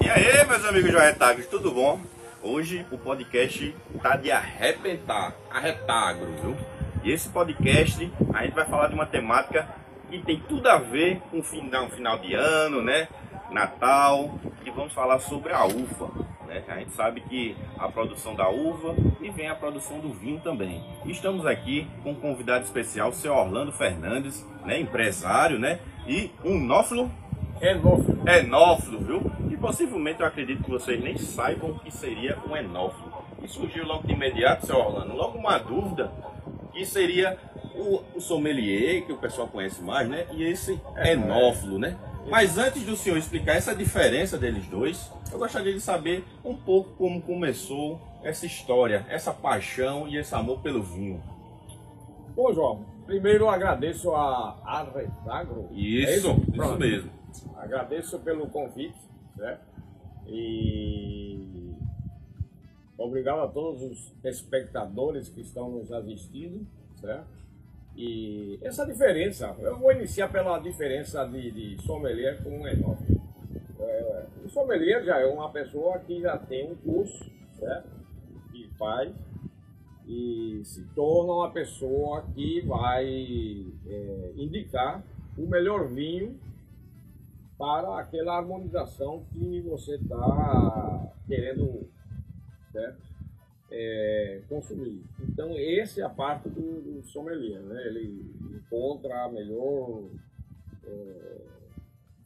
E aí, meus amigos Joretagos, tudo bom? Hoje o podcast tá de arrebentar, arretagro, viu? E esse podcast a gente vai falar de uma temática que tem tudo a ver com final, final de ano, né? Natal, e vamos falar sobre a uva. Né? A gente sabe que a produção da uva e vem a produção do vinho também. E estamos aqui com um convidado especial, o seu Orlando Fernandes, né? empresário, né? E um nófilo Enófilo. enófilo, viu? E possivelmente eu acredito que vocês nem saibam o que seria um enófilo. E surgiu logo de imediato, seu Orlando, logo uma dúvida que seria o, o sommelier, que o pessoal conhece mais, né? E esse enófilo, né? Mas antes do senhor explicar essa diferença deles dois, eu gostaria de saber um pouco como começou essa história, essa paixão e esse amor pelo vinho. Bom, João, primeiro eu agradeço a Arretagro. Isso, É isso Pronto. mesmo. Agradeço pelo convite, né? E obrigado a todos os espectadores que estão nos assistindo, certo? E essa diferença, eu vou iniciar pela diferença de, de sommelier com enófilo. É, o sommelier já é uma pessoa que já tem um curso, certo? Que faz e se torna uma pessoa que vai é, indicar o melhor vinho para aquela harmonização que você está querendo certo? É, consumir. Então, essa é a parte do, do sommelier, né? Ele encontra a melhor é,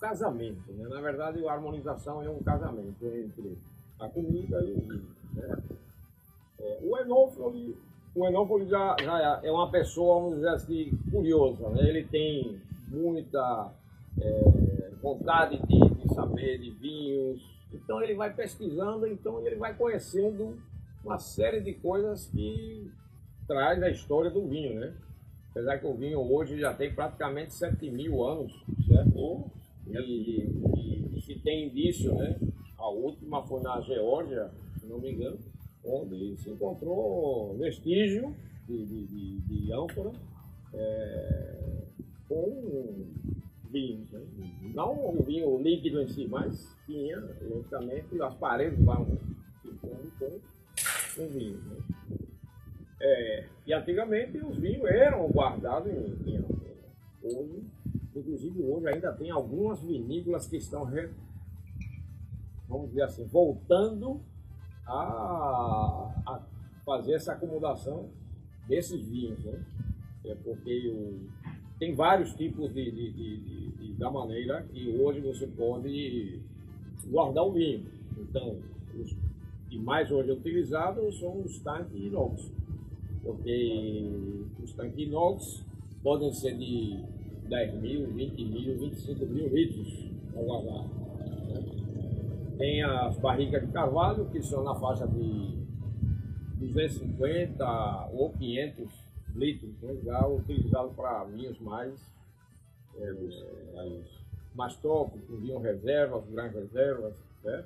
casamento, né? Na verdade, a harmonização é um casamento entre a comida e o vinho, né? É, o enófilo, o enófilo já, já é uma pessoa, vamos dizer assim, curiosa, né? Ele tem muita é, vontade de, de saber de vinhos, então ele vai pesquisando, então ele vai conhecendo uma série de coisas que traz a história do vinho, né? Apesar que o vinho hoje já tem praticamente 7 mil anos, certo? E, e, e se tem indício, né? A última foi na Geórgia, se não me engano, onde se encontrou vestígio de, de, de, de ânfora é, com vinhos. Né? Não o vinho líquido em si, mas tinha, logicamente, as paredes vão ficando com, com vinho. Né? É, e antigamente os vinhos eram guardados em, em. Hoje, inclusive hoje ainda tem algumas vinícolas que estão, re- vamos dizer assim, voltando a, a fazer essa acomodação desses vinhos, né? É porque o- tem vários tipos de- de- de- de- da maneira que hoje você pode guardar o vinho. Então, que mais hoje é utilizado são os tanques inox, porque os tanques inox podem ser de 10 mil, 20 mil, 25 mil litros para guardar. né? Tem as barricas de carvalho, que são na faixa de 250 ou 500 litros, né? já utilizado para vinhos mais, é, mais, mais top, com vinho reservas, grandes reservas. Né?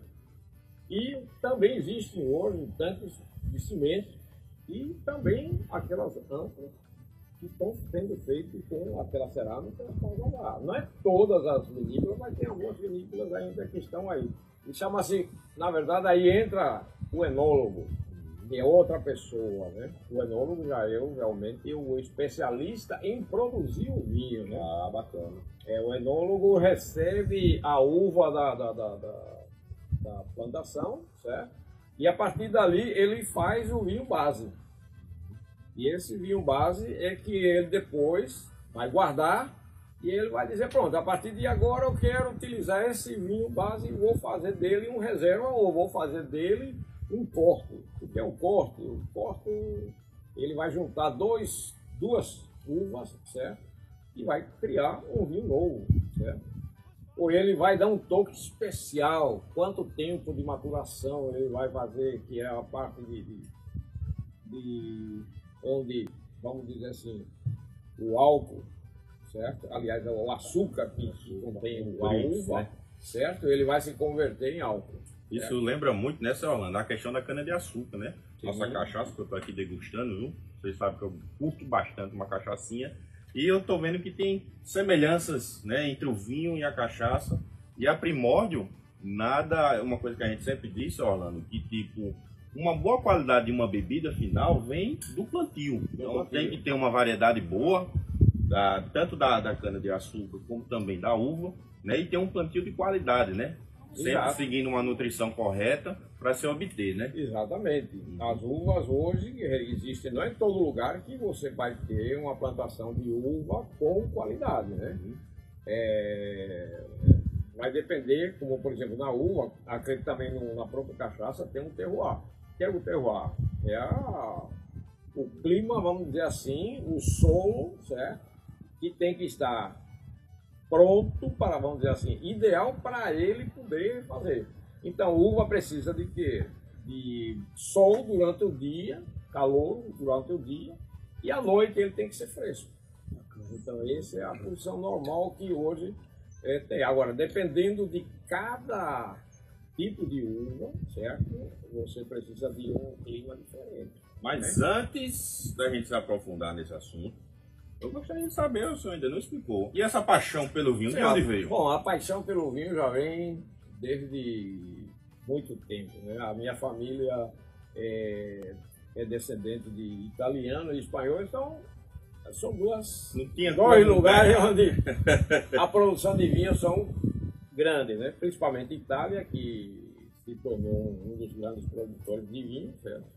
E também existem hoje tanques de cimento e também aquelas ânforas que estão sendo feitas com aquela cerâmica para guardar. Não é todas as vinícolas, mas tem algumas vinícolas ainda que estão aí. E chama-se, na verdade, aí entra o enólogo, que é outra pessoa, né? O enólogo já é o- realmente o especialista em produzir o vinho, né? Ah, bacana. É, o enólogo recebe a uva da, da, da, da- da plantação, certo? E a partir dali ele faz o vinho base. E esse vinho base é que ele depois vai guardar e ele vai dizer, pronto, a partir de agora eu quero utilizar esse vinho base e vou fazer dele um reserva ou vou fazer dele um corte. O que é um corte? O corte, ele vai juntar dois, duas uvas, certo? E vai criar um vinho novo, certo? Ou ele vai dar um toque especial, quanto tempo de maturação ele vai fazer, que é a parte de, de, de onde, vamos dizer assim, o álcool, certo? Aliás, é o açúcar que contém isso, uva, né? certo? Ele vai se converter em álcool. Isso é. lembra muito, né, seu Orlando, a questão da cana-de-açúcar, né? Sim. Nossa cachaça, que eu tô aqui degustando, viu? Vocês sabem que eu curto bastante uma cachaçinha. E eu tô vendo que tem semelhanças, né, entre o vinho e a cachaça. E a Primórdio, nada, uma coisa que a gente sempre disse, Orlando, que tipo, uma boa qualidade de uma bebida final vem do plantio. Então tem que ter uma variedade boa, da, tanto da, da cana-de-açúcar como também da uva, né? E ter um plantio de qualidade, né? Sempre Exato. seguindo uma nutrição correta para se obter, né? Exatamente. As uvas hoje existem, não é em todo lugar que você vai ter uma plantação de uva com qualidade, né? Uhum. É, vai depender, como por exemplo na uva, acredito também na própria cachaça tem um terroir. O que é o terroir? É a, o clima, vamos dizer assim, o solo, certo? Que tem que estar pronto para, vamos dizer assim, ideal para ele poder fazer. Então, uva precisa de quê? De sol durante o dia, calor durante o dia, e à noite ele tem que ser fresco. Então, essa é a posição normal que hoje é, tem. Agora, dependendo de cada tipo de uva, certo? Você precisa de um clima diferente. Mas né? antes da gente se aprofundar nesse assunto, eu gostaria de saber, o senhor ainda não explicou. E essa paixão pelo vinho, de onde veio? Bom, a paixão pelo vinho já vem desde muito tempo. Né? A minha família é, é descendente de italiano e espanhol, então são duas, não tinha dois lugares onde a produção de vinho são grandes, né? principalmente Itália, que se tornou um dos grandes produtores de vinho, certo?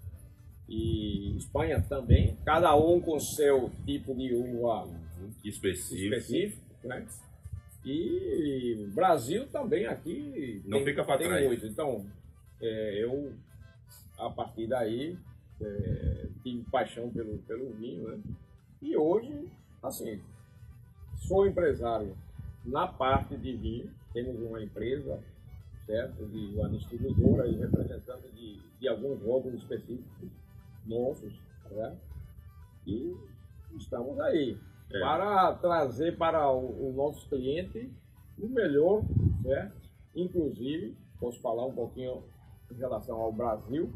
E Espanha também, cada um com seu tipo de uva específico, específico né? E Brasil também aqui não tem, fica para trás. Muito. Então, é, eu a partir daí é, tive paixão pelo, pelo vinho, né? E hoje, assim, sou empresário na parte de vinho, temos uma empresa, certo? De uma distribuidora e representante de, de alguns rótulos específicos nossos, né? E estamos aí é. para trazer para o, o nosso cliente o melhor, certo? Inclusive, posso falar um pouquinho em relação ao Brasil.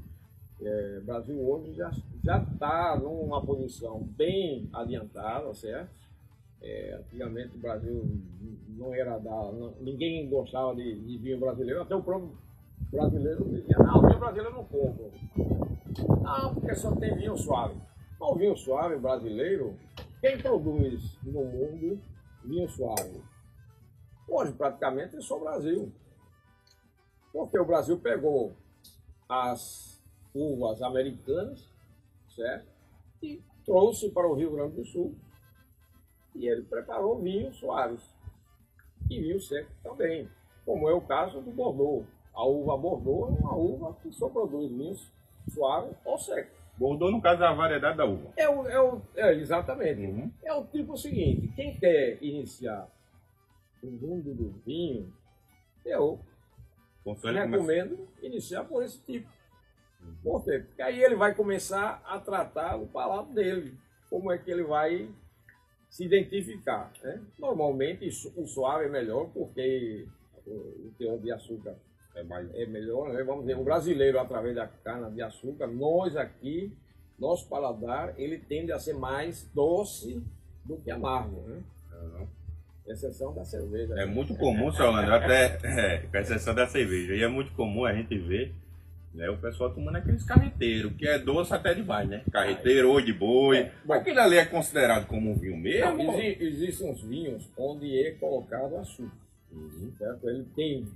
É, Brasil hoje já já está numa posição bem adiantada, certo? É, antigamente o Brasil não era da. Não, ninguém gostava de, de vinho brasileiro, até o próprio brasileiro dizia, não, vinho brasileiro eu não compro. Não, porque só tem vinho suave. O vinho suave brasileiro, quem produz no mundo vinho suave? Hoje praticamente é só o Brasil. Porque o Brasil pegou as uvas americanas, certo? E trouxe para o Rio Grande do Sul. E ele preparou vinhos suaves. E vinho seco também. Como é o caso do Bordeaux. A uva Bordeaux é uma uva que só produz vinhos suaves ou secos. Bordeaux, no caso, é a variedade da uva. É, o, é, o, é exatamente. Uhum. É o tipo seguinte: quem quer iniciar o mundo do vinho, eu recomendo começa... iniciar por esse tipo. Uhum. Por quê? Porque aí ele vai começar a tratar o palato dele. Como é que ele vai se identificar. Né? Normalmente o suave é melhor porque o teor de açúcar é, mais, é melhor, né? Vamos dizer, o brasileiro, através da cana de açúcar, nós aqui, nosso paladar, ele tende a ser mais doce do que amargo, né? Uhum. Exceção da cerveja. É muito comum, seu Orlando, até é, com exceção da cerveja. E é muito comum a gente ver né, o pessoal tomando aqueles carreteiros, que é doce até demais, né? Carreteiro, ou de boi. É, Aquilo ali é considerado como um vinho mesmo? Não, existem uns vinhos onde é colocado açúcar. Uhum. Certo? Ele tem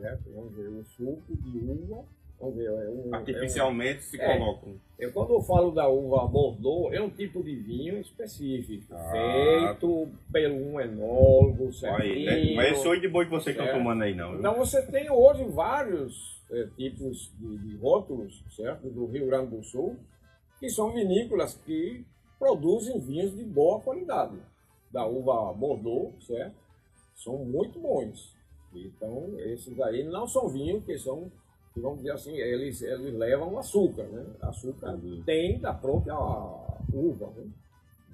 certo? Vamos ver, um suco de uva. Vamos ver, é um, Artificialmente é um, se colocam. É, quando eu falo da uva Bordeaux, é um tipo de vinho específico, ah. feito pelo um enólogo, certinho. Aí, né? Mas esse oi de boi que você está tomando aí, não. Viu? Então você tem hoje vários é, tipos de, de rótulos, certo? Do Rio Grande do Sul, que são vinícolas que produzem vinhos de boa qualidade. Da uva Bordeaux, certo? São muito bons. Então, esses aí não são vinhos que são, vamos dizer assim, eles, eles levam açúcar, né? Açúcar uhum. tem da própria uva, né?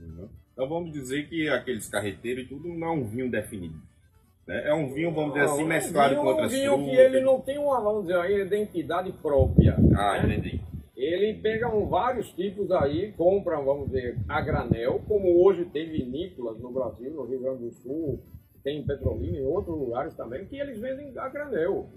Uhum. Então vamos dizer que aqueles carreteiros e tudo não é um vinho definido. né? É um vinho, vamos dizer assim, mesclado um vinho, com outras um vinho que frutas. ele não tem uma, vamos dizer, uma identidade própria. Ah, né? entendi. Ele pega um, vários tipos aí, compra, vamos dizer, a granel, como hoje tem vinícolas no Brasil, no Rio Grande do Sul, tem em Petrolina e em outros lugares também, que eles vendem a granel.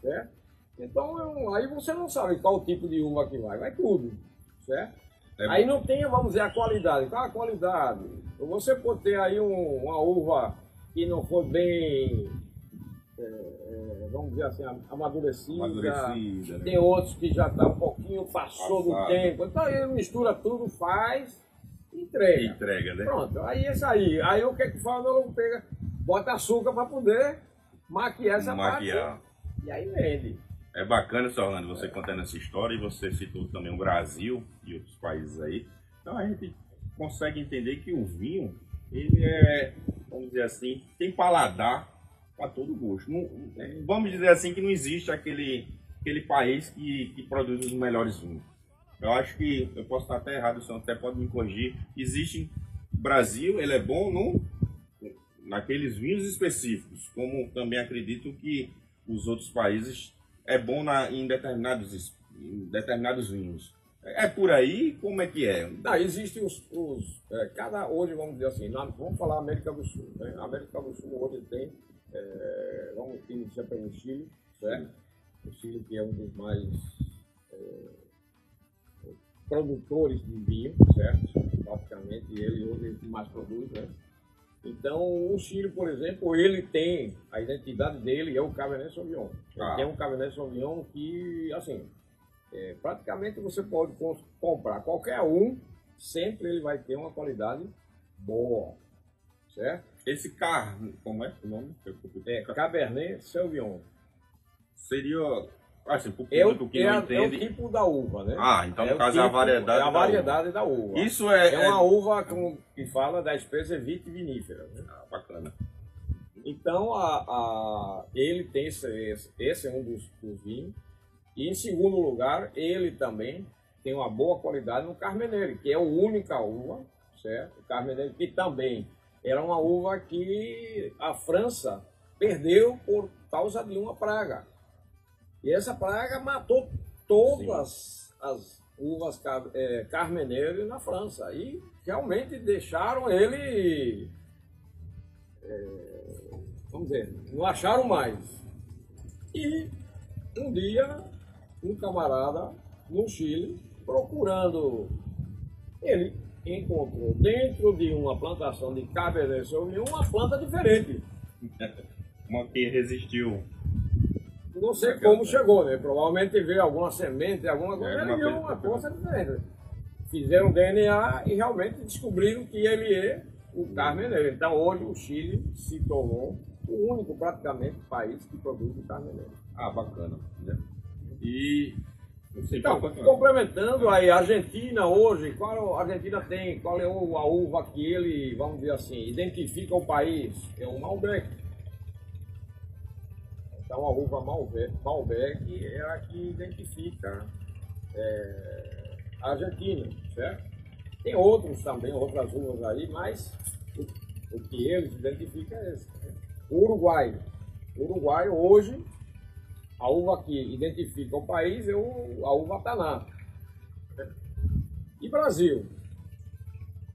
Certo? Então, é um- aí você não sabe qual tipo de uva que vai, vai tudo. Certo? É aí não tem, vamos dizer, a qualidade. Qual a qualidade? Você pode ter aí um- uma uva que não for bem, é, é, vamos dizer assim, amadurecida. Amadurecida, né? Tem outros que já tá um pouquinho, passou do Passado. tempo. Então aí mistura tudo, faz entrega. Entrega, né? Pronto, aí é isso aí. Aí o que é que faz? Não pega, bota açúcar para poder maquiar essa Maquiar. parte. E aí vende. É bacana, seu Orlando, você contando essa história e você citou também o Brasil e outros países aí. Então a gente consegue entender que o vinho, ele é, vamos dizer assim, tem paladar para todo gosto. Não- é, vamos dizer assim que não existe aquele, aquele país que, que produz os melhores vinhos. Eu acho que, eu posso estar até errado, o senhor até pode me corrigir. Existe, Brasil, ele é bom no, naqueles vinhos específicos, como também acredito que os outros países é bom na, em, determinados, em determinados vinhos. É por aí? Como é que é? Não, existem os. os é, cada hoje, vamos dizer assim, na- vamos falar América do Sul. Né? A América do Sul hoje tem. é, vamos iniciar pelo Chile, certo? O Chile que é um dos mais é, produtores de vinho, certo? Praticamente ele hoje é o que mais produz, né? Então, o Chile, por exemplo, ele tem, a identidade dele é o Cabernet Sauvignon. Ah. tem um Cabernet Sauvignon que, assim, é, praticamente você pode com- comprar qualquer um, sempre ele vai ter uma qualidade boa, certo? Esse carro, como é o nome? É Cabernet Sauvignon. Seria, assim, pro É o, público que é não a- é o entende. tipo da uva, né? Ah, então no o caso é a tipo- variedade é a da variedade da uva. Isso é, É uma uva como que fala da espécie vitivinífera. Né? Ah, bacana. Então, a, a- ele tem esse, esse, esse é um dos, dos vinhos. E em segundo lugar, ele também tem uma boa qualidade no Carmeneiro, que é a única uva, certo? O Carmeneiro, que também era uma uva que a França perdeu por causa de uma praga. E essa praga matou todas as uvas car, é, Carmeneiro na França. E realmente deixaram ele vamos dizer, não acharam mais. E um dia, um camarada no Chile, procurando, ele encontrou dentro de uma plantação de Cabernet Sauvignon uma planta diferente. Uma que resistiu. Não sei como chegou, né? Provavelmente veio alguma semente, alguma coisa, É, alguma uma coisa diferente. Fizeram DNA e realmente descobriram que ele é o Carmeneiro. Então hoje o Chile se tornou o único praticamente país que produz o Carmeneiro. Ah, bacana. Né? E. Então, complementando aí, a Argentina hoje, qual a Argentina tem, qual é a uva que ele, vamos dizer assim, identifica o país? É o Malbec. Então a uva Malbec, é a que identifica é, a Argentina, certo? Tem outros também, outras uvas aí, mas o, o que eles identificam é esse. né? O Uruguai. O Uruguai hoje a uva que identifica o país é o, a uva Taná. E Brasil?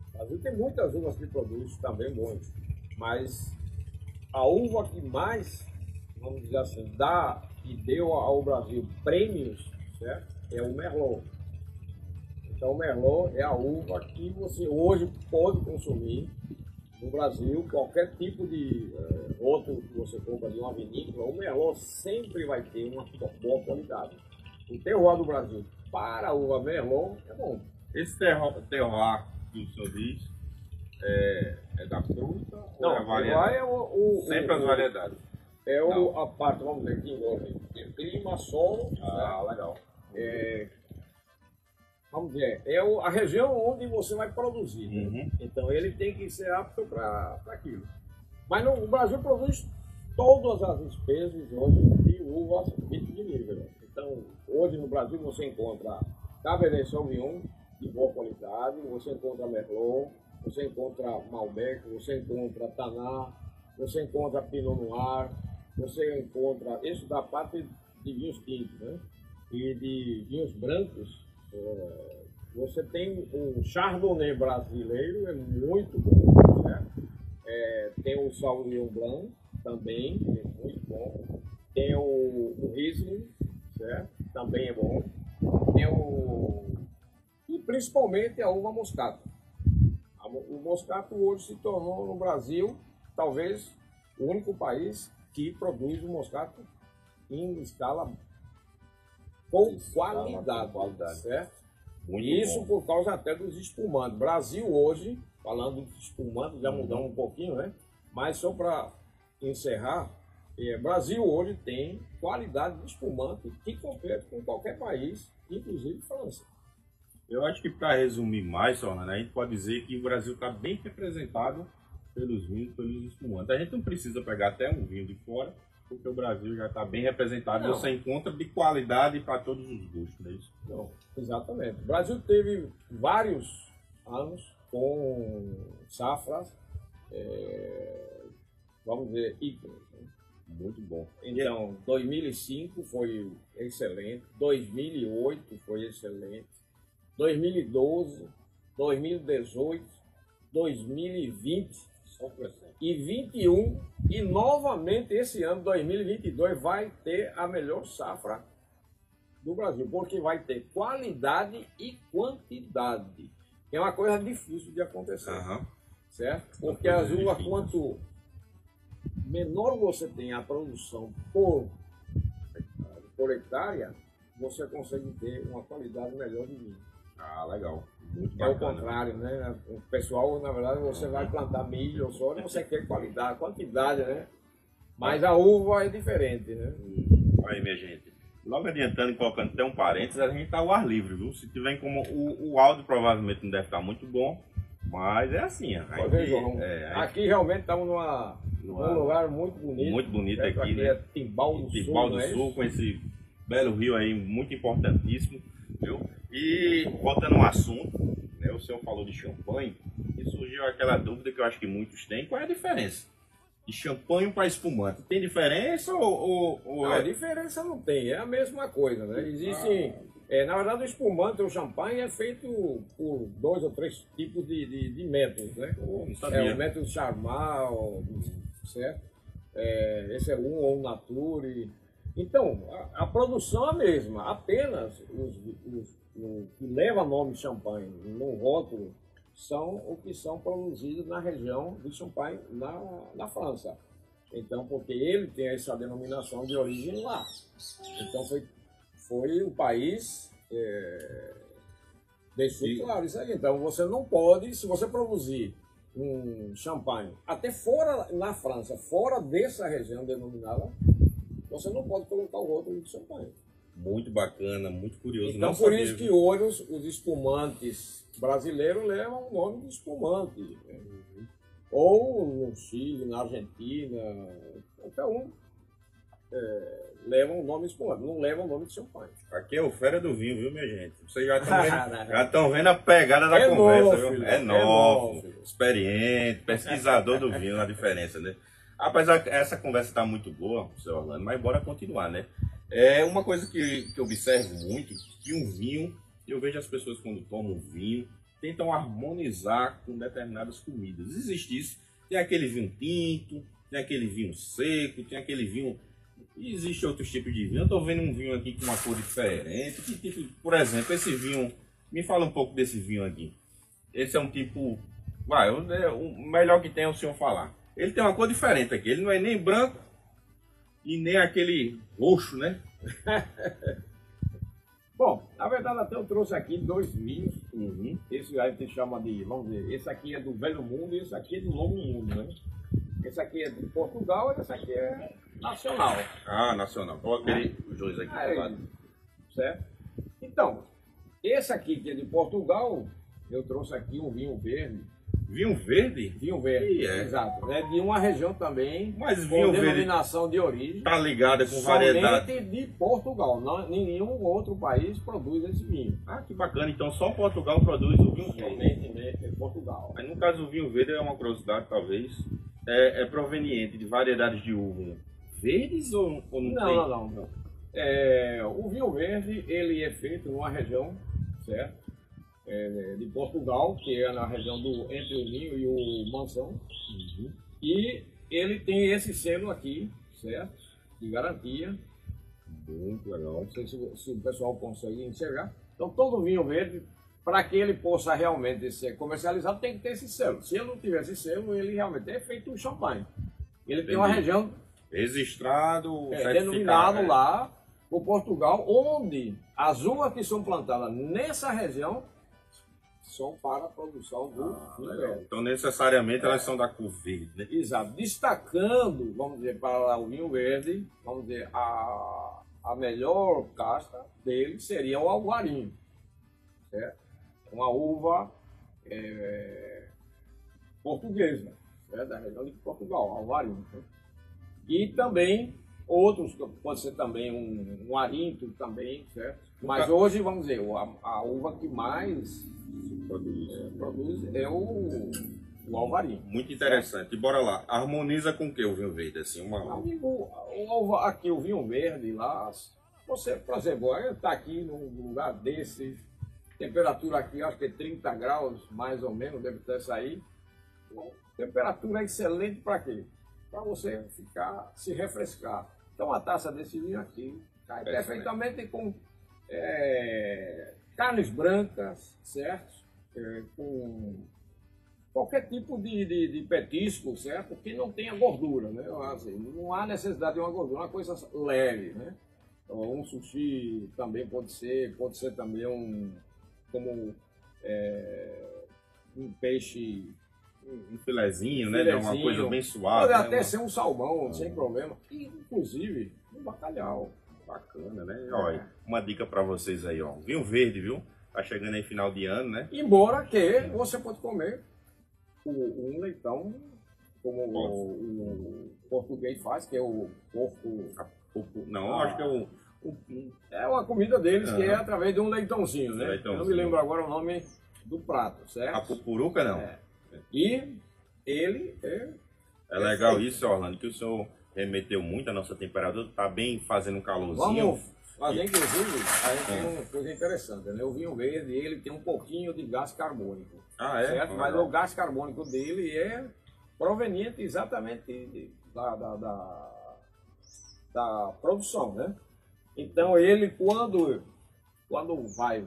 O Brasil tem muitas uvas que produz também bons, mas a uva que mais, vamos dizer assim, dá e deu ao Brasil prêmios, certo? É o Merlot. Então o Merlot é a uva que você hoje pode consumir no Brasil, qualquer tipo de eh, outro que você compra de uma vinícola, o Merlot sempre vai ter uma boa qualidade. O terroir do Brasil para a uva Merlot é bom. Esse terroir, terroir que o senhor diz é, é da fruta ou Não, é a variedade? é o, o- Sempre o- as variedades. É o, Não. a parte, vamos dizer, que envolve clima, solo, Ah, legal. é, vamos dizer, é o- a região onde você vai produzir. né? Uhum. Então ele tem que ser apto para aquilo. Mas no, o Brasil produz todas as espécies hoje de uvas vitivinícolas. Então, hoje no Brasil você encontra Cabernet Sauvignon de boa qualidade, você encontra Merlot, você encontra Malbec, você encontra Taná, você encontra Pinot Noir, você encontra, isso da parte de vinhos tintos, né? E de vinhos brancos, é, você tem o Chardonnay brasileiro, é muito bom, certo? É, tem o Sauvignon Blanc também, é muito bom. Tem o, o Riesling, certo? Também é bom. Tem o... E principalmente a uva moscato. O moscato hoje se tornou no Brasil, talvez, o único país que produz o moscato em escala com qualidade, qualidade, certo? Muito Isso bom. por causa até dos espumantes. Brasil hoje, falando de espumantes, já mudamos um pouquinho, né? Mas só para encerrar, é, Brasil hoje tem qualidade de espumante que compete com qualquer país, inclusive França. Eu acho que para resumir mais, só, né, a gente pode dizer que o Brasil está bem representado pelos vinhos, pelos espumantes. A gente não precisa pegar até um vinho de fora, porque o Brasil já está bem representado. Não. Você encontra de qualidade para todos os gostos, não é isso? Não, exatamente. O Brasil teve vários anos com safras, é, vamos dizer, ícones. Né? Muito bom. Então, 2005 foi excelente, 2008 foi excelente, 2012, 2018, 2020 e 21 e novamente esse ano 2022 vai ter a melhor safra do Brasil, porque vai ter qualidade e quantidade. É uma coisa difícil de acontecer, uhum. certo? Porque as uvas quanto menor você tem a produção por, por hectare, você consegue ter uma qualidade melhor de vinho. Ah, legal. Muito é o contrário, né? O pessoal, na verdade, você vai plantar milho ou soja, você quer qualidade, quantidade, né? Mas a uva é diferente, né? Aí, minha gente. Logo adiantando e colocando até um parênteses, a gente tá ao ar livre, viu? Se tiver como. O, o áudio provavelmente não deve estar muito bom, mas é assim. Aqui, é, aqui realmente estamos numa, numa, num lugar muito bonito. Muito bonito aqui, aqui né? É Timbal do Timbal Sul. do Sul, com esse belo rio aí, muito importantíssimo, viu? E voltando ao assunto, né, o senhor falou de champanhe, e surgiu aquela dúvida que eu acho que muitos têm, qual é a diferença? De champanhe para espumante. Tem diferença ou, ou, ou não, é... diferença não tem, é a mesma coisa, né? Existem. Ah. É, na verdade, o espumante, o champanhe, é feito por dois ou três tipos de, de, de métodos, né? É o método Charmal, certo? É, esse é um ou um Nature. Então, a, a, produção é a mesma, apenas os, os, o que leva nome champanhe no rótulo são o que são produzidos na região de Champagne, na, na França. Então, porque ele tem essa denominação de origem lá. Então, foi, foi o país. É, deixou claro isso aí. Então, você não pode, se você produzir um champanhe até fora, na França, fora dessa região denominada, você não pode colocar o rótulo de champanhe. Muito bacana, muito curioso. Então, por isso que hoje os, os, espumantes brasileiros levam o nome de espumante. Né? Ou no Chile, na Argentina, qualquer um é, leva o nome de espumante, não leva o nome de champanhe. Aqui é o Fera do Vinho, viu, minha gente? Vocês já estão vendo, vendo, a pegada da é conversa, novo, viu? é, é novo, novo experiente, pesquisador do vinho, a diferença, né? Apesar essa conversa está muito boa, seu Orlando, mas bora continuar, né? É uma coisa que, que eu observo muito, que um vinho, eu vejo as pessoas quando tomam vinho, tentam harmonizar com determinadas comidas. Existe isso. Tem aquele vinho tinto, tem aquele vinho seco, tem aquele vinho. Existe outros tipos de vinho. Eu estou vendo um vinho aqui com uma cor diferente. Que tipo, por exemplo, esse vinho. Me fala um pouco desse vinho aqui. Esse é um tipo. Vai, o melhor que tem é o senhor falar. Ele tem uma cor diferente aqui. Ele não é nem branco e nem aquele roxo, né? Bom, na verdade até eu trouxe aqui dois vinhos. Uhum. Esse a gente chama de, vamos ver, esse aqui é do Velho Mundo e esse aqui é do Novo Mundo, né? Esse aqui é de Portugal e esse aqui é nacional. Ah, nacional. Coloca os dois aqui do lado. Certo? Então, esse aqui que é de Portugal, eu trouxe aqui um vinho verde Vinho verde? Vinho verde, é. exato. É de uma região também Mas vinho com denominação de origem. Está ligada com variedade. de Portugal. Não, nenhum outro país produz esse vinho. Ah, que bacana. Então só Portugal produz o vinho verde. Somente em Portugal. Mas no caso do vinho verde é uma curiosidade, talvez. é, é proveniente de variedades de uva verdes ou, ou não, Não, tem? não, não. não. É, o vinho verde, ele é feito numa região, certo? É, de Portugal, que é na região do entre o Minho e o Mansão. Uhum. E ele tem esse selo aqui, certo? De garantia. Muito legal. Não sei se, se o pessoal consegue enxergar. Então, todo vinho verde, para que ele possa realmente ser comercializado, tem que ter esse selo. Se ele não tiver esse selo, ele realmente é feito um champanhe. Ele tem uma Entendi. região Registrado, é, denominado né? lá por Portugal, onde as uvas que são plantadas nessa região são para a produção do Ah, legal. Então, necessariamente, elas são da cor verde, né? Exato. Destacando, vamos dizer, para o vinho verde, vamos dizer, a, a melhor casta dele seria o alvarinho. Certo? Uma uva é, portuguesa, certo? da região de Portugal, alvarinho. né? E também outros, pode ser também um, um arinto também, certo? Mas hoje, vamos dizer, a, a uva que mais Produz. produz é o, o alvarinho. Muito interessante. E bora lá. Harmoniza com o que o vinho verde? Assim, uma... Amigo, o aqui o vinho verde lá, você, por exemplo, está aqui num lugar desse, temperatura aqui acho que é 30 graus, mais ou menos, deve ter. Bom, Temperatura excelente para quê? Para você ficar, se refrescar. Então a taça desse vinho aqui cai perfeitamente com é, carnes brancas, certo? É, com qualquer tipo de, de, de petisco, certo? Que não tenha gordura, né? Assim, não há necessidade de uma gordura, uma coisa leve, né? Então, Um sushi também pode ser, pode ser também um como é, um peixe, Um filezinho, né? De uma Filezinho. coisa bem suave. pode né? até Uma- ser um salmão, sem problema, e, inclusive um bacalhau. Bacana, né? Olha, uma dica pra vocês aí, ó. Vinho verde, viu? Tá chegando aí final de ano, né? Embora que você pode comer o- um leitão como o, o português faz, que é o porco Não, Ah. acho que é o. É uma comida deles que é através de um leitãozinho, né? Leitãozinho. Eu não me lembro agora o nome do prato, a certo? pupuruca, não. É. E ele é. É legal isso, Orlando, que o senhor remeteu muito a nossa temperatura, tá bem fazendo um calorzinho. Vamos fazer, inclusive, a gente tem uma coisa interessante, né? O vinho verde, ele tem um pouquinho de gás carbônico, Ah, é? certo? Ah, Mas o gás carbônico dele é proveniente exatamente de- da, da, da, da produção, né? Então ele, quando, quando vai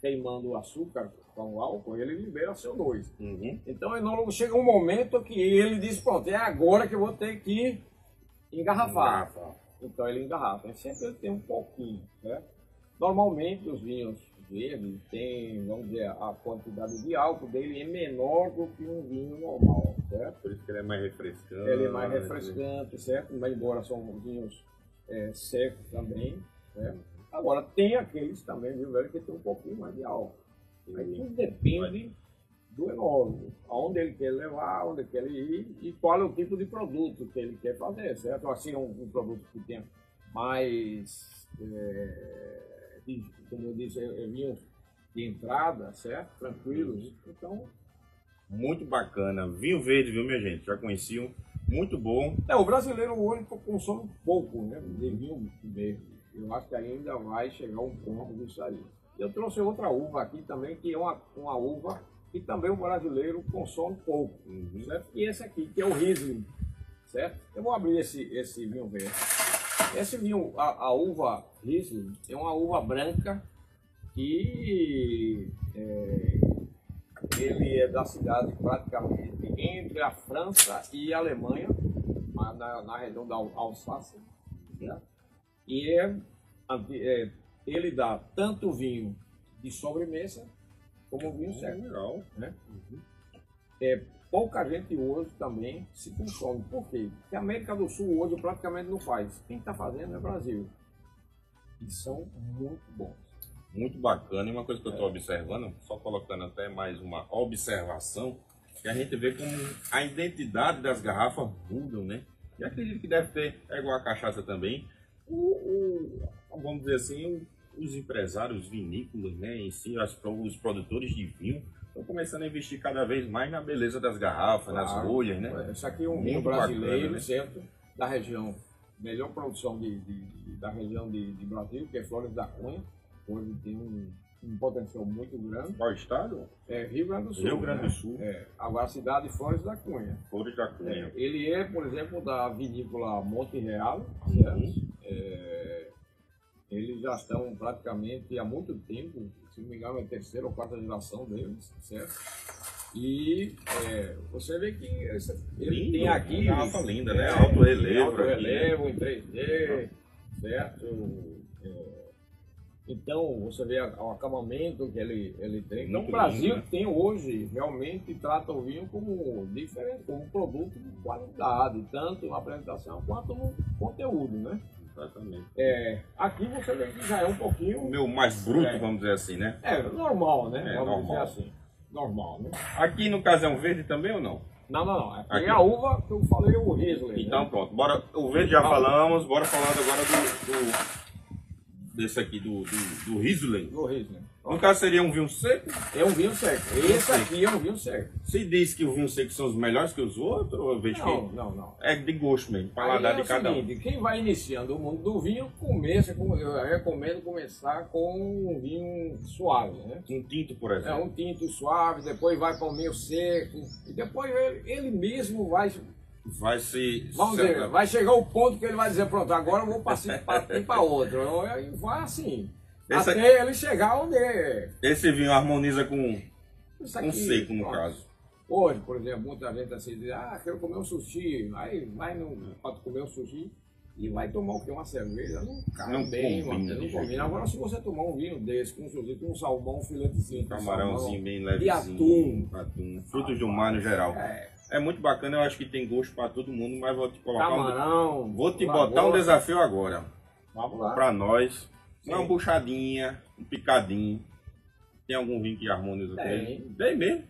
queimando o açúcar com o álcool, ele libera CO2. Uhum. Então não chega um momento que ele diz, pronto, é agora que eu vou ter que engarrafar. Engarrafa. Então ele engarrafa. Sempre ele tem um pouquinho, né? Normalmente os vinhos verdes têm, vamos dizer, a quantidade de álcool dele é menor do que um vinho normal, certo? Por isso que ele é mais refrescante. Ele é mais refrescante, certo? Mas embora são vinhos é, secos também, certo? Agora tem aqueles também, viu, velho, que tem um pouquinho mais de álcool. Aí tudo depende do enólogo, aonde ele quer levar, onde ele quer ir e qual é o tipo de produto que ele quer fazer, certo? Assim, um, um produto que tenha mais, é, como eu disse, é, é vinhos de entrada, certo? Tranquilos. Então, Muito bacana. Vinho verde, viu, minha gente? Já conheciam. Muito bom. é, o brasileiro hoje consome pouco né, de vinho verde. Eu acho que ainda vai chegar um ponto disso aí. Eu trouxe outra uva aqui também, que é uma, uma uva que também o brasileiro consome pouco. Uhum. certo? E esse aqui, que é o Riesling, certo? Eu vou abrir esse, esse vinho verde. Esse vinho, a, a uva Riesling, é uma uva branca que é, ele é da cidade praticamente entre a França e a Alemanha, na, na- região da Al- Alsácia? E é, é, ele dá tanto vinho de sobremesa como vinho seco Legal. né? É, pouca gente hoje também se consome. Por quê? Porque a América do Sul hoje praticamente não faz. Quem está fazendo é o Brasil. E são muito bons. Muito bacana. E uma coisa que eu estou observando, só colocando até mais uma observação, que a gente vê como a identidade das garrafas mudam, né? E acredito que deve ter, é igual a cachaça também, o, o- vamos dizer assim, o, os empresários vinícolas, né, em si, as, os produtores de vinho, estão começando a investir cada vez mais na beleza das garrafas, claro. nas rolhas, né? Isso aqui é um vinho brasileiro, bacana, né? Da região, melhor produção de, de, de da região de, de, Brasil, que é Flores da Cunha, onde tem um, um potencial muito grande. Qual estado? É Rio Grande do Sul. Rio Grande do Sul. Né? É, agora a cidade de Flores da Cunha. Flores da Cunha. É, ele é, por exemplo, da vinícola Monte Real, certo? Uhum. É, eles já estão praticamente há muito tempo, se não me engano, é a terceira ou quarta geração deles, certo? E é, você vê que esse, ele Lindo, tem aqui. Uma garrafa linda, né? É, alto relevo. Alto relevo em 3D, certo? É, então, você vê o acabamento que ele, ele tem. Então, o Brasil lindo, né? tem hoje, realmente trata o vinho como diferente, como um produto de qualidade, tanto na apresentação quanto no conteúdo, né? Exatamente. É, aqui você vê que já é um pouquinho. O meu mais bruto, é, vamos dizer assim, né? É, normal, né? É, vamos normal. dizer assim. Normal, né? Aqui no caso é um verde também ou não? Não, não, não. Aqui, aqui. é a uva que eu falei, o Riesling. Então né? pronto, bora. O verde já falamos, bora falar agora do, do desse aqui, do, do, do Riesling. Do Riesling. No caso seria um vinho seco? É um vinho seco. Esse aqui é um vinho seco. Se diz que o vinho seco são os melhores que os outros, ou eu vejo não, que não, não. é de gosto mesmo, paladar é de cada seguinte, um. Quem vai iniciando o mundo do vinho, começa com, eu recomendo começar com um vinho suave, né? Um tinto, por É exemplo. um tinto suave, depois vai para o meio seco, e depois ele, ele mesmo vai Vai se. Vamos se- dizer, vai chegar o ponto que ele vai dizer, pronto, agora eu vou passar para outro. E vai assim. Esse até ele chegar onde é. Esse vinho harmoniza com um aqui, seco, no ó, caso. Hoje, por exemplo, muita gente assim diz, ah, quero comer um sushi. Aí vai no, pra comer um sushi e vai tomar o quê? Uma cerveja? Não cai Não bem, combina, mano, não combina. Agora, se você tomar um vinho desse, com um sushi, com um salmão, um filetezinho, de Camarãozinho salmão, bem levezinho. atum. atum. Frutos do mar no geral. É, É muito bacana, eu acho que tem gosto pra todo mundo, mas vou te colocar um. camarão. Vou te lagosta. botar um desafio agora. Vamos lá. Pra nós. Sim. Uma buchadinha, um picadinho. Tem algum vinho que harmoniza com ele? Tem mesmo.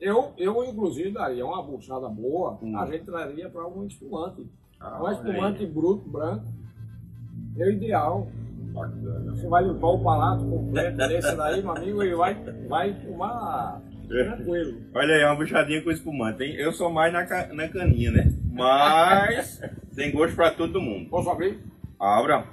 Eu, eu, inclusive, daria uma buchada boa, Hum. a gente traria para um espumante. Ah, um espumante bruto, branco. É o ideal. Bacana. Você vai limpar o palato completo desse daí, meu amigo, e vai, vai fumar tranquilo. Olha aí, uma buchadinha com espumante, hein? Eu sou mais na, ca- na caninha, né? Mas tem gosto pra todo mundo. Posso abrir? Abra.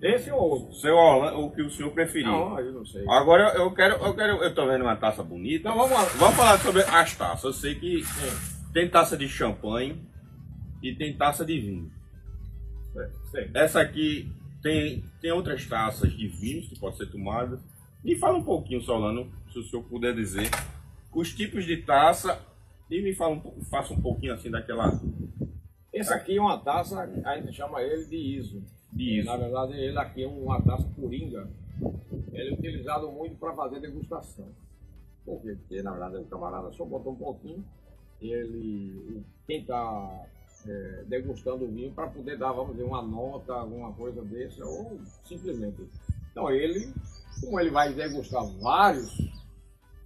Esse ou outro? Seu Orlando, o que o senhor preferir. Não, eu não sei. Agora eu quero, eu quero, eu tô vendo uma taça bonita. Então vamos lá. Vamos falar sobre as taças. Eu sei que Sim. tem taça de champanhe e tem taça de vinho. Sei. Essa aqui tem, tem outras taças de vinhos que podem ser tomadas. Me fala um pouquinho, Solano, se o senhor puder dizer, os tipos de taça e me fala um, pouco- faça um pouquinho assim daquela Esse aqui é uma taça, a gente chama ele de ISO. de isso. Na verdade, ele aqui é uma taça coringa. Ele é utilizado muito para fazer degustação. Por quê? Porque, na verdade, o camarada só botou um pouquinho, ele, quem está degustando o vinho, para poder dar, vamos dizer, uma nota, alguma coisa dessa, ou simplesmente. Então, ele, como ele vai degustar vários,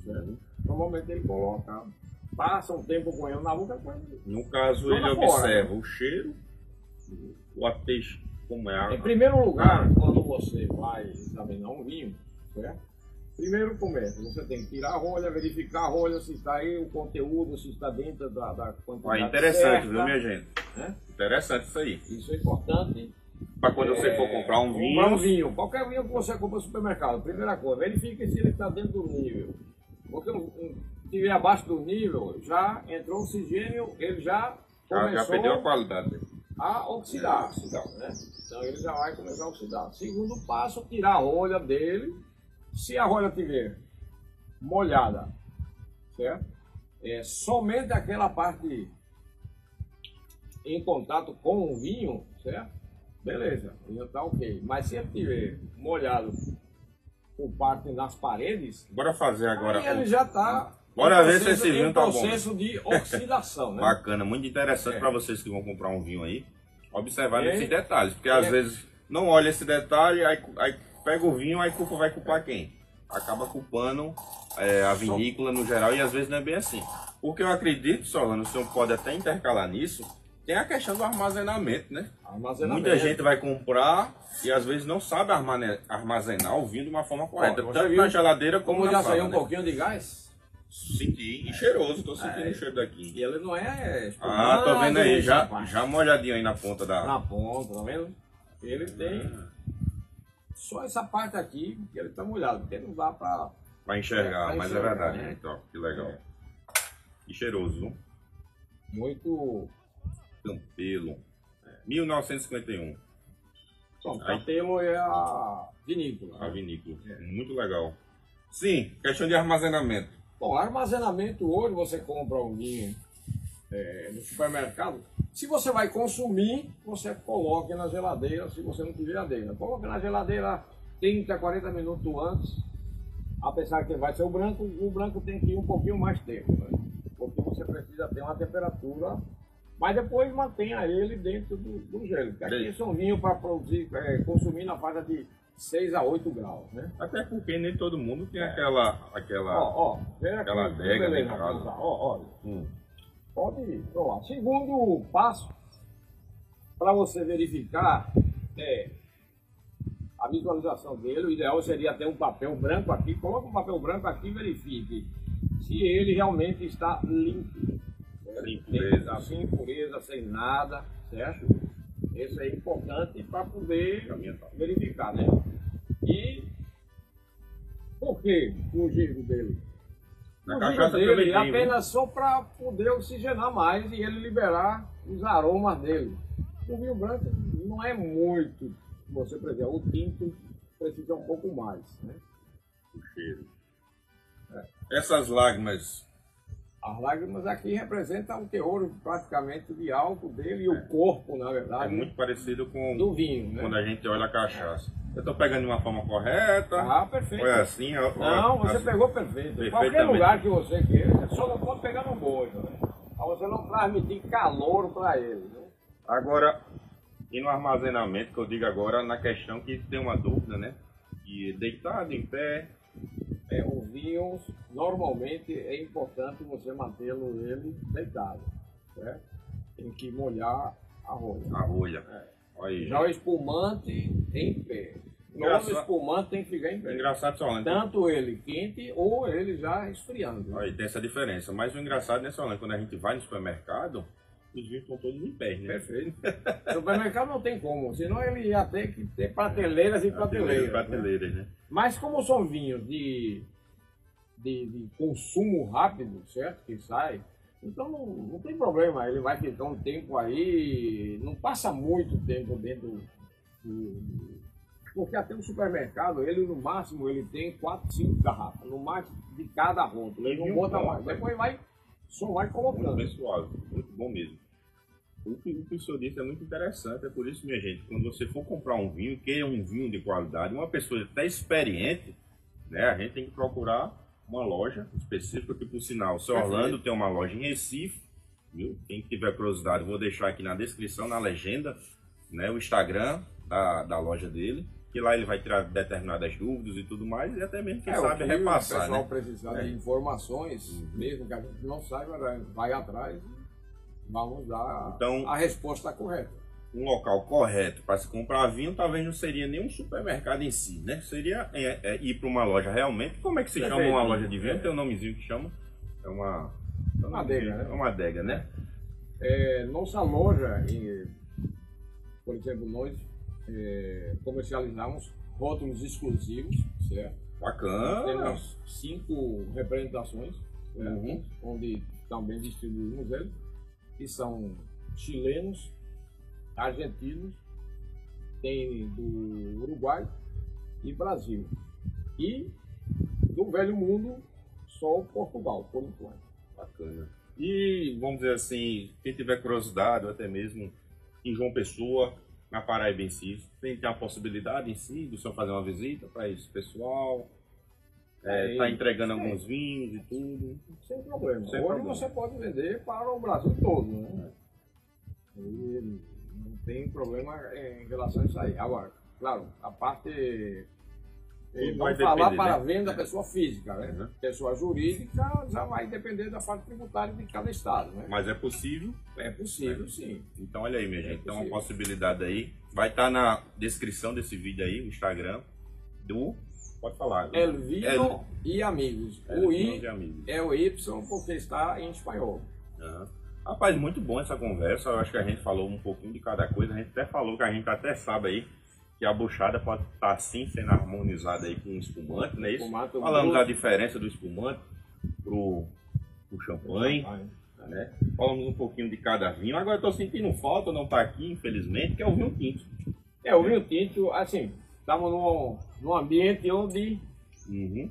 certo? Normalmente ele coloca, passa um tempo com ele na boca, No caso, ele fora. observa o cheiro, o atex, como é a, Em primeiro lugar, quando você vai examinar um vinho, certo? Primeiro começa, você tem que tirar a rolha, verificar a rolha, se está aí o conteúdo, se está dentro da, da quantidade Ah, interessante, certa, viu, minha gente? né? Interessante isso aí. Isso é importante. Para quando você É, for comprar um vinho, Comprar um vinho. Qualquer vinho que você compra no supermercado, primeira coisa, verifique se ele está dentro do nível. Porque um, um, estiver abaixo do nível, já entrou oxigênio, ele já já, já perdeu a qualidade. a oxidar. Né? Então ele já vai começar a oxidar. Segundo passo, tirar a rolha dele. Se a rolha tiver molhada, certo? É somente aquela parte em contato com o vinho, certo? Beleza, já tá ok. Mas se ele tiver molhado por parte nas paredes, Bora fazer agora. aí ele já está Bora ver se esse vinho tá bom. processo de oxidação, né? Bacana, muito interessante É. para vocês que vão comprar um vinho aí, observar É. esses detalhes, porque É. às vezes não olha esse detalhe, aí, aí pega o vinho, aí culpa vai culpar quem? Acaba culpando é, a vinícola no geral e às vezes não é bem assim. Porque eu acredito, Solano, o senhor pode até intercalar nisso, tem a questão do armazenamento, né? Armazenamento. Muita gente vai comprar e às vezes não sabe armazenar o vinho de uma forma correta. Tanto na geladeira como, Como na já sala, saiu um né? pouquinho de gás, Senti, e cheiroso, tô sentindo É. o cheiro daqui. e ele não é. Ah, tô vendo aí, já, já uma olhadinha aí na ponta da. Na ponta, tá vendo? Ele tem só essa parte aqui que ele tá molhado, porque não dá pra. Pra enxergar, Pra mas é enxergar, verdade. né? Então, que legal. É. E cheiroso, viu? Muito. Campelo. 1951, Pronto, Aí- Capelo é a vinícola. a né? vinícola. É. Muito legal. Sim, questão de armazenamento. Bom, armazenamento hoje você compra um vinho é, no supermercado. Se você vai consumir, você coloque na geladeira, se você não tiver geladeira. Coloque na geladeira 30, 40 minutos antes. Apesar que vai ser o branco, o branco tem que ir um pouquinho mais tempo, né? Porque você precisa ter uma temperatura, mas depois mantenha ele dentro do, do gelo. Porque aqui são vinhos para produzir, é, consumir na faixa de 6 a 8 graus, né? Até porque nem todo mundo tem aquela. aquela... É. Ó, ó, Aquela adega beleza, em casa. Ó, olha. Hum. Pode provar. Segundo passo, para você verificar é, a visualização dele, o ideal seria ter um papel branco aqui. Coloca um papel branco aqui e verifique se ele realmente está limpo. Sem impureza. Sem, sem impureza, sem nada, certo? Isso é importante para poder verificar, né? E por que o giro dele? Na o giro dele viu? apenas só para poder oxigenar mais e ele liberar os aromas dele. O vinho branco não é muito, você precisa. O tinto precisa um pouco mais, né? o cheiro. Essas lágrimas, As lágrimas aqui representam o teor praticamente de álcool dele e o corpo, na é verdade, muito parecido com do vinho, né? quando a gente olha a cachaça. Eu tô pegando de uma forma correta. Ah, perfeito. É assim? Não, você assim. pegou perfeito. Qualquer lugar que você queira, só não pode pegar no bolso, né? Pra você não transmitir calor para ele, né? Agora, e no armazenamento, que eu digo agora, na questão que tem uma dúvida, né? E deitado, em pé, É, os vinhos, normalmente é importante você mantê-lo ele deitado, certo? Tem que molhar a rolha. a rolha. Olha aí. Já o espumante em pé. Todo Engraçado. espumante tem que ficar em pé. Engraçado só, né? Tanto ele quente ou ele já esfriando. Aí tem essa diferença. Mas o engraçado nessa hora, quando a gente vai no supermercado, os vinhos estão todos em pé, né? Perfeito. Supermercado não tem como, senão ele ia ter que ter prateleiras e prateleiras. né? Prateleiras, né? Mas como são vinhos de, de, de consumo rápido, certo? Que sai, então não, não tem problema, ele vai ficar um tempo aí, não passa muito tempo dentro do. Porque até o supermercado, ele no máximo ele tem 4, 5 garrafas, no máximo de cada rótulo. Ele não bota mais. né? Depois vai, só vai Muito colocando. bem suave, muito bom mesmo. O que o senhor disse é muito interessante, é por isso, minha gente, quando você for comprar um vinho, que é um vinho de qualidade, uma pessoa até experiente, né, a gente tem que procurar uma loja específica, que por sinal, o seu. Orlando tem uma loja em Recife, viu? Quem tiver curiosidade, vou deixar aqui na descrição, na legenda, né, o Instagram da, da loja dele, que lá ele vai tirar determinadas dúvidas e tudo mais, e até mesmo, quem É, sabe, que repassar, o pessoal né? precisar É. de informações, mesmo que a gente não saiba, vai- vai atrás vamos dar Então- a resposta correta. um local correto para se comprar vinho, talvez não seria nem um supermercado em si, né? Seria é, é, ir para uma loja realmente. Como é que se chama uma loja de vinho? Tem um nomezinho que chama. É uma. é Uma adega, né? É uma adega, né? É, nossa loja, por exemplo, nós é, comercializamos rótulos exclusivos, certo? Bacana. Temos cinco representações, certo? Uhum. onde também distribuímos eles, que são chilenos, argentinos, tem do Uruguai e Brasil. E do Velho Mundo, só o Portugal, por enquanto. Bacana. E vamos dizer assim, quem tiver curiosidade, ou até mesmo em João Pessoa, na Paraíba em si, tem, tem a possibilidade em si do senhor fazer uma visita para esse pessoal. É, tá entregando Tem. alguns vinhos e tudo. Sem problema. Sem Hoje problema. você pode vender para o Brasil todo, né? E não tem problema em relação a isso aí. Agora, claro, a parte E Tudo vai vamos falar depender, para né? venda pessoa física, né? Uhum. Pessoa jurídica já vai depender da parte tributária de cada estado, né? Mas é possível. É possível, sim. Então olha aí, minha É gente. Então uma possível. possibilidade aí. Vai estar na descrição desse vídeo aí, o Instagram do. Pode falar. né? Elvino El- e amigos. O I é o Y porque está em espanhol. Aham. Rapaz, muito bom essa conversa. Eu acho que a gente falou um pouquinho de cada coisa. A gente até falou que a gente até sabe aí que a buchada pode estar assim sendo harmonizada aí com o espumante, não é isso? Espumante, Falamos da diferença do espumante pro, pro champanhe, né? Falamos um pouquinho de cada vinho. Agora eu tô sentindo falta, não tá aqui, infelizmente, que é o vinho tinto. É, o vinho tinto, assim, estamos num, num ambiente onde Uhum.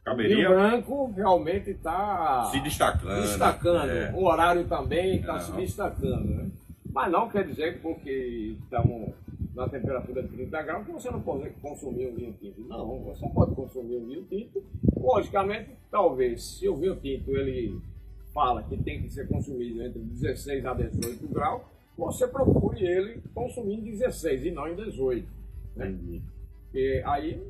o Caberia branco realmente está se destacando. destacando. É. O horário também está se destacando, né? Mas não quer dizer que porque estamos na temperatura de 30 graus que você não pode consumir um vinho tinto. Não, você pode consumir um vinho tinto. Logicamente, talvez, se o vinho tinto ele fala que tem que ser consumido entre 16 a 18 graus, você procure ele consumir em 16 e não em 18. Né? Porque aí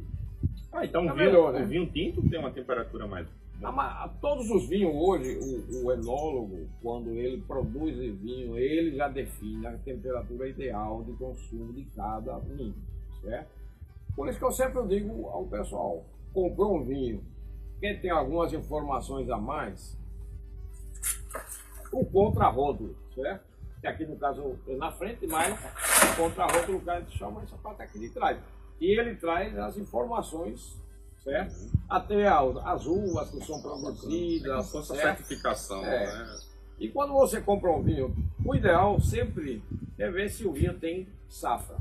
Ah, então Tá o vinho, melhor, né? o vinho tinto tem uma temperatura mais. A ma- a todos os vinhos hoje, o, o enólogo, quando ele produz vinho, ele já define a temperatura ideal de consumo de cada vinho, certo? Por isso que eu sempre digo ao pessoal, comprou um vinho, quem tem algumas informações a mais, o contrarótulo, certo? Que aqui no caso é na frente, mas o contrarótulo o cara chama essa parte aqui de trás. E ele traz as informações, certo? Até as, as uvas que são produzidas, Essa certificação, É. né? E quando você compra um vinho, o ideal sempre é ver se o vinho tem safra.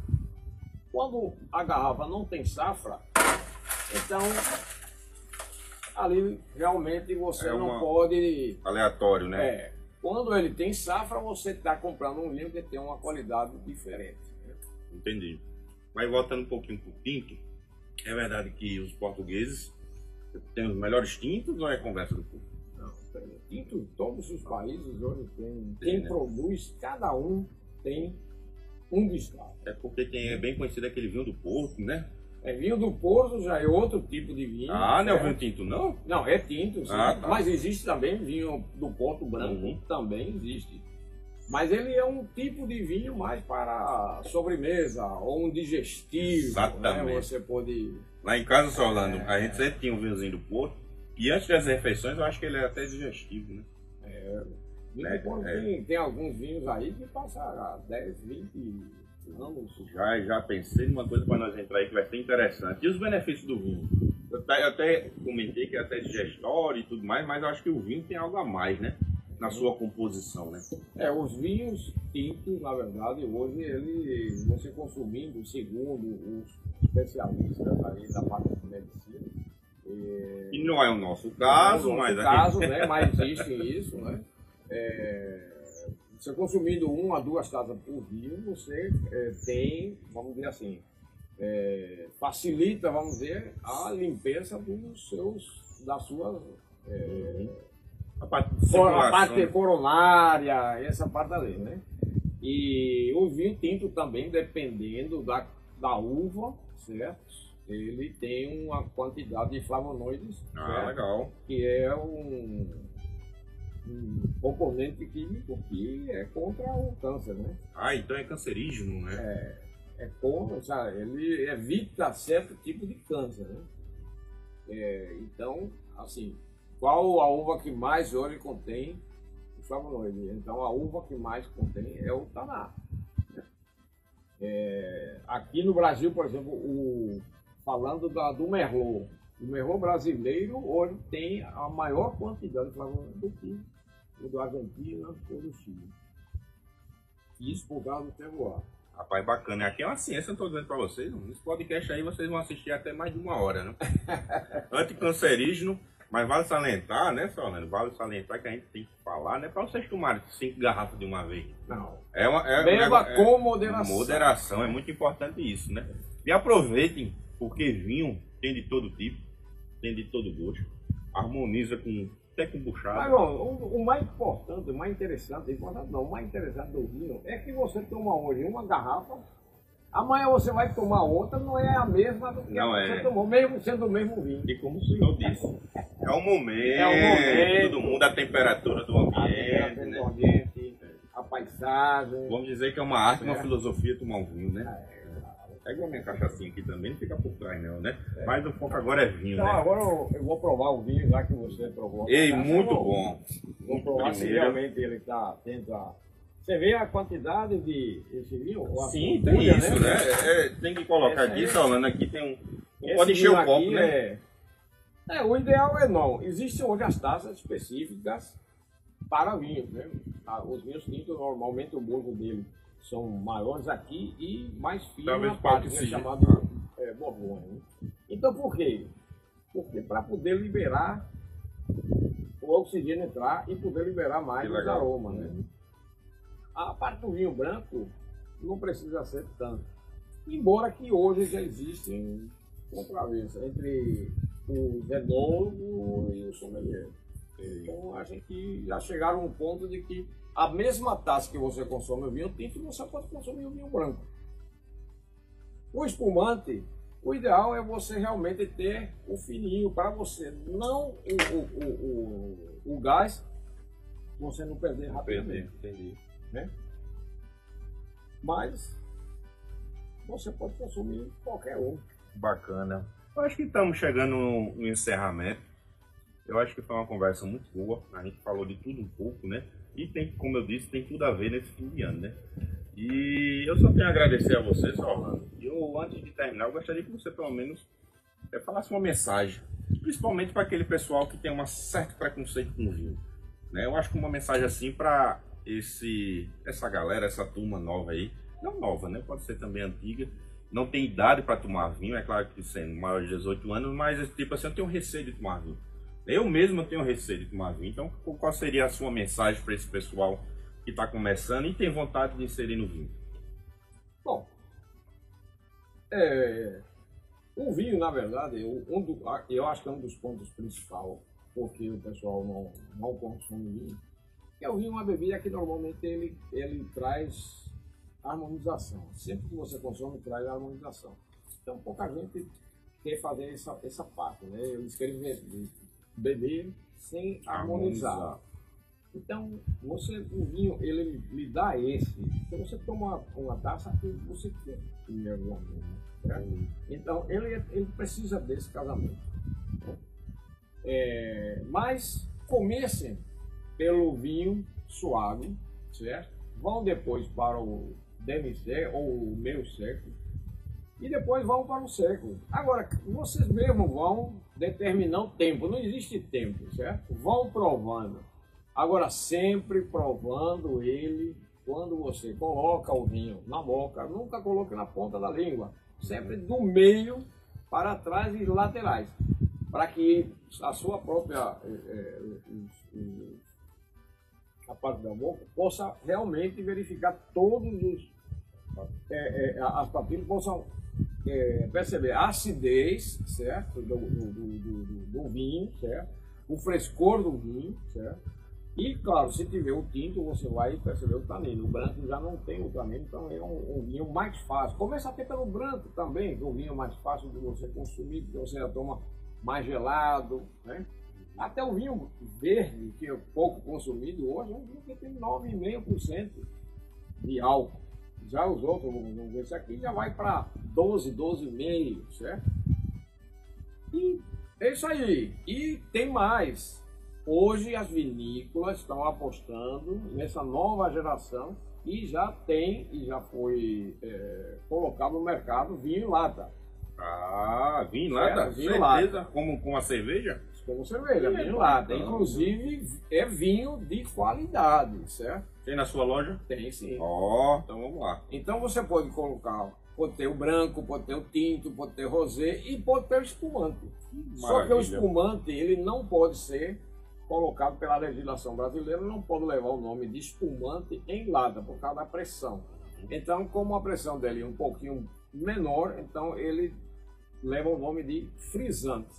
Quando a garrafa não tem safra, então ali realmente você É não pode. Aleatório, né? É, quando ele tem safra, você está comprando um vinho que tem uma qualidade diferente. né? Entendi. Mas voltando um pouquinho pro tinto, é verdade que os portugueses têm os melhores tintos ou é conversa do povo? Não, tem. Tinto, todos os países hoje tem. Quem né? produz, cada um tem um destaque. É porque quem é bem conhecido é aquele vinho do Porto, né? É vinho do Porto já é outro tipo de vinho. Ah, não é o certo? vinho tinto, não? Não, é tinto, sim. Ah, tá. mas existe também vinho do Porto Branco, Uhum. também existe. Mas ele é um tipo de vinho mais para sobremesa ou um digestivo. Exatamente. Né? Você pode. Lá em casa, só Orlando, É. a gente sempre tinha um vinhozinho do Porto. E antes das refeições, eu acho que ele é até digestivo, né? É, do Porto é. tem, tem alguns vinhos aí que passam há 10, 20 anos. Já, já pensei numa coisa para nós entrar aí que vai ser interessante. E os benefícios do vinho? Eu até, eu até comentei que é até digestório e tudo mais, mas eu acho que o vinho tem algo a mais, né? Na sua composição, né? É, os vinhos tintos, na verdade, hoje ele, você consumindo, segundo os especialistas aí da parte de medicina, é, E não é o nosso caso, no mas nosso caso, né, mas existe isso, né? É, você consumindo uma, duas taças por dia, você é, tem, vamos dizer assim, é, facilita, vamos dizer, a limpeza dos seus, das suas a parte de a parte coronária, essa parte ali, né? E o vinho tinto também, dependendo da, da uva, certo? Ele tem uma quantidade de flavonoides, Ah, certo? legal. que é um, um componente químico que é contra o câncer, né? Ah, então é cancerígeno, né? É contra, sabe? ele evita certo tipo de câncer, né? É, então, assim, qual a uva que mais hoje contém o flavonoide? Então, a uva que mais contém é o taná. É, aqui no Brasil, por exemplo, o, falando da, do Merlot, o Merlot brasileiro hoje tem a maior quantidade de flavonoide do que o do Argentina ou do Chile. Isso por causa do terroir. Rapaz, bacana. Aqui é uma ciência, eu tô dizendo pra vocês. Nesse podcast aí vocês vão assistir até mais de uma hora, né? Anticancerígeno, mas vale salientar, né, Solano? Vale salientar que a gente tem que falar, né? Pra vocês tomarem cinco garrafas de uma vez. Não. É uma, é, Beba é- com moderação. Moderação, é muito importante isso, né? E aproveitem, porque vinho tem de todo tipo, tem de todo gosto, harmoniza com até com Mas, buchada. bom, o, o mais importante, o mais interessante, importante não, o mais interessante do vinho é que você toma hoje uma garrafa, Amanhã você vai tomar outra, não é a mesma do que Não você é. tomou, mesmo sendo o mesmo vinho. E como o senhor disse, é o momento, É o momento. do mundo, a temperatura do A ambiente, temperatura né? do ambiente, a paisagem. Vamos dizer que é uma arte, uma É. filosofia tomar um vinho, né? Pega a minha cachaçinha aqui também, não fica por trás não, né? Mas o foco agora é vinho, Então né? agora eu, eu vou provar o vinho, já que você provou. Ei, muito vou- bom. Vou provar se Primeiro. realmente ele está dentro da... Você vê a quantidade de esse vinho? Sim, tem isso, né? É, é, tem que colocar Essa aí- Solano, aqui tem um... Não pode encher o copo, né? É... é, o ideal é não. Existem hoje as taças específicas para vinho, né? Ah, Os vinhos tintos, normalmente o bolso dele são maiores aqui e mais finos Talvez na parte, né? chamado é, borgonha. né? Então por quê? Porque para poder liberar o oxigênio entrar e poder liberar mais os aromas, né? A parte do vinho branco não precisa ser tanto. Embora que hoje já existem contravenças entre o enólogo e o sommelier. Então a gente já chegaram a um ponto de que a mesma taça que você consome o vinho tinto, você pode consumir o vinho branco. O espumante, o ideal é você realmente ter o fininho para você, não o, o, o, o, gás, você não perder rapidamente. Entendi. Né? Mas você pode consumir qualquer um. Bacana. Eu acho que estamos chegando no, no encerramento. Eu acho que foi uma conversa muito boa. A gente falou de tudo um pouco, né? E tem, como eu disse, tem tudo a ver nesse fim de ano, né? E eu só tenho a agradecer a você, Orlando. E eu, antes de terminar, eu gostaria que você, pelo menos, eh, falasse uma mensagem. Principalmente para aquele pessoal que tem um certo preconceito com vinho. Né? Eu acho que uma mensagem assim para esse essa galera, essa turma nova aí, não nova, né? Pode ser também antiga, não tem idade para tomar vinho, é claro que sendo maior de 18 anos, mas tipo assim, eu tenho receio de tomar vinho. Eu mesmo tenho receio de tomar vinho. Então, qual seria a sua mensagem para esse pessoal que está começando e tem vontade de inserir no vinho? Bom, é, o vinho, na verdade, eu, um do- eu acho que é um dos pontos principais porque o pessoal não, não consome vinho. É o vinho é uma bebida que normalmente ele, ele traz harmonização. Sempre que você consome, traz harmonização. Então, pouca gente quer fazer essa, essa parte, né? Eles querem be- beber sem harmonizar. Harmonizar. Então, você, o vinho, ele lhe dá esse. Se você toma uma taça, que você quer certo? Então, ele, ele precisa desse casamento. né? É, mas comecem pelo vinho suave, certo? Vão depois para o demi-sec ou o meio seco e depois vão para o seco. Agora, vocês mesmos vão determinar o tempo, não existe tempo, certo? Vão provando. Agora, sempre provando ele quando você coloca o vinho na boca, nunca coloque na ponta da língua, sempre do meio para trás e laterais, para que a sua própria eh, eh, a parte da boca possa realmente verificar todos os eh, eh, as papilas possam eh, perceber a acidez, certo, do, do, do- do- do vinho, certo, o frescor do vinho, certo. E, claro, se tiver o tinto, você vai perceber o tanino. O branco já não tem o tanino, então é um, um vinho mais fácil. Começa até pelo branco também, que é um vinho mais fácil de você consumir, porque você já toma mais gelado, né? Até o vinho verde, que é pouco consumido hoje, é um vinho que tem 9,5% de álcool. Já os outros, esse aqui já vai para 12, 12,5, certo? E é isso aí. E tem mais. Hoje as vinícolas estão apostando nessa nova geração e já tem e já foi é, colocado no mercado vinho em lata. Ah, vinho É, da vinho certeza, lá. como com a cerveja? Como cerveja, É, vinho lata. Inclusive é vinho de qualidade, certo? Tem na sua loja? Tem sim. Ó, então vamos lá. Então você pode colocar, pode ter o branco, pode ter o tinto, pode ter rosé e pode ter o espumante. Só que o Maravilha. espumante ele não pode ser colocado pela legislação brasileira, não pode levar o nome de espumante em lata por causa da pressão. Então, como a pressão dele é um pouquinho menor, então ele leva o nome de frisante.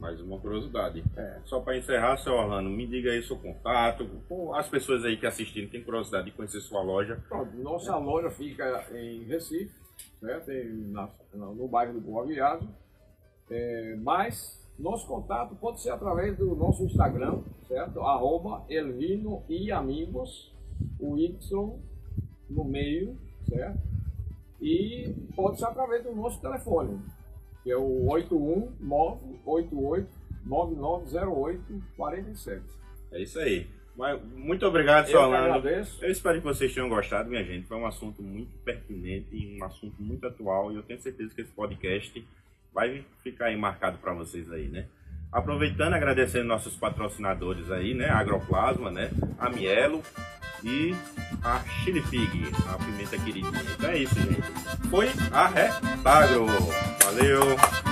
Mais uma curiosidade. É. Só para encerrar, seu Orlando, me diga aí seu contato. As pessoas aí que assistiram têm curiosidade de conhecer sua loja. Pronto, nossa loja fica em Recife, certo? Em, na, no bairro do Boa Viagem. É, mas nosso contato pode ser através do nosso Instagram, certo? Arroba Elvino e Amigos, o Y no meio, certo? E pode ser através do nosso telefone, que é o 81988990847. É isso aí. Muito obrigado, Solano. Eu espero que vocês tenham gostado, minha gente. Foi um assunto muito pertinente e um assunto muito atual. E eu tenho certeza que esse podcast vai ficar aí marcado para vocês aí, né? Aproveitando, agradecendo nossos patrocinadores aí, né? Agroplasma, né? A Mielo e a Chili Pig, a pimenta queridinha. Então é isso, gente. Foi a Retagro. Valeu!